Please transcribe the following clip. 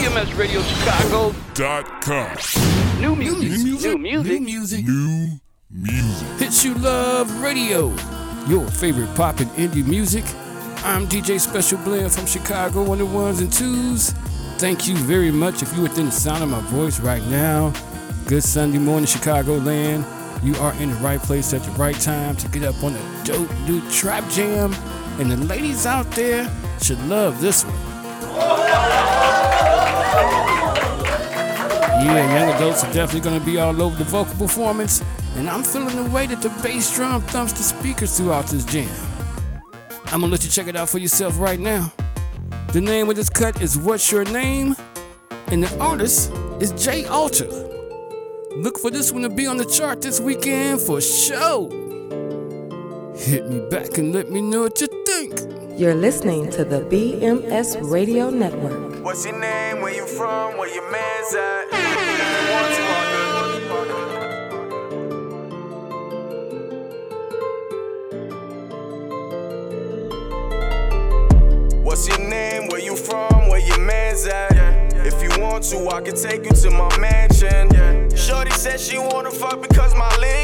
BMSRadioChicago.com. New music. New music. New music. New music. New music. Hits You Love Radio. Your favorite pop and indie music. I'm DJ Special Blend from Chicago on the ones and twos. Thank you very much if you're within the sound of my voice right now. Good Sunday morning, Chicago land. You are in the right place at the right time to get up on the dope new trap jam. And the ladies out there should love this one. Yeah, young adults are definitely going to be all over the vocal performance, and I'm feeling the way that the bass drum thumps the speakers throughout this jam. I'm gonna let you check it out for yourself right now. The name of this cut is What's Your Name? And the artist is Jay Alta. Look for this one to be on the chart this weekend for sure. Hit me back and let me know what you think. You're listening to the BMS Radio Network. What's your name? Where you from? Where your man's at? What's your name? Where you from? Where your man's at? If you want to, I can take you to my mansion. Shorty said she wanna fuck because my lingo. Now she rapping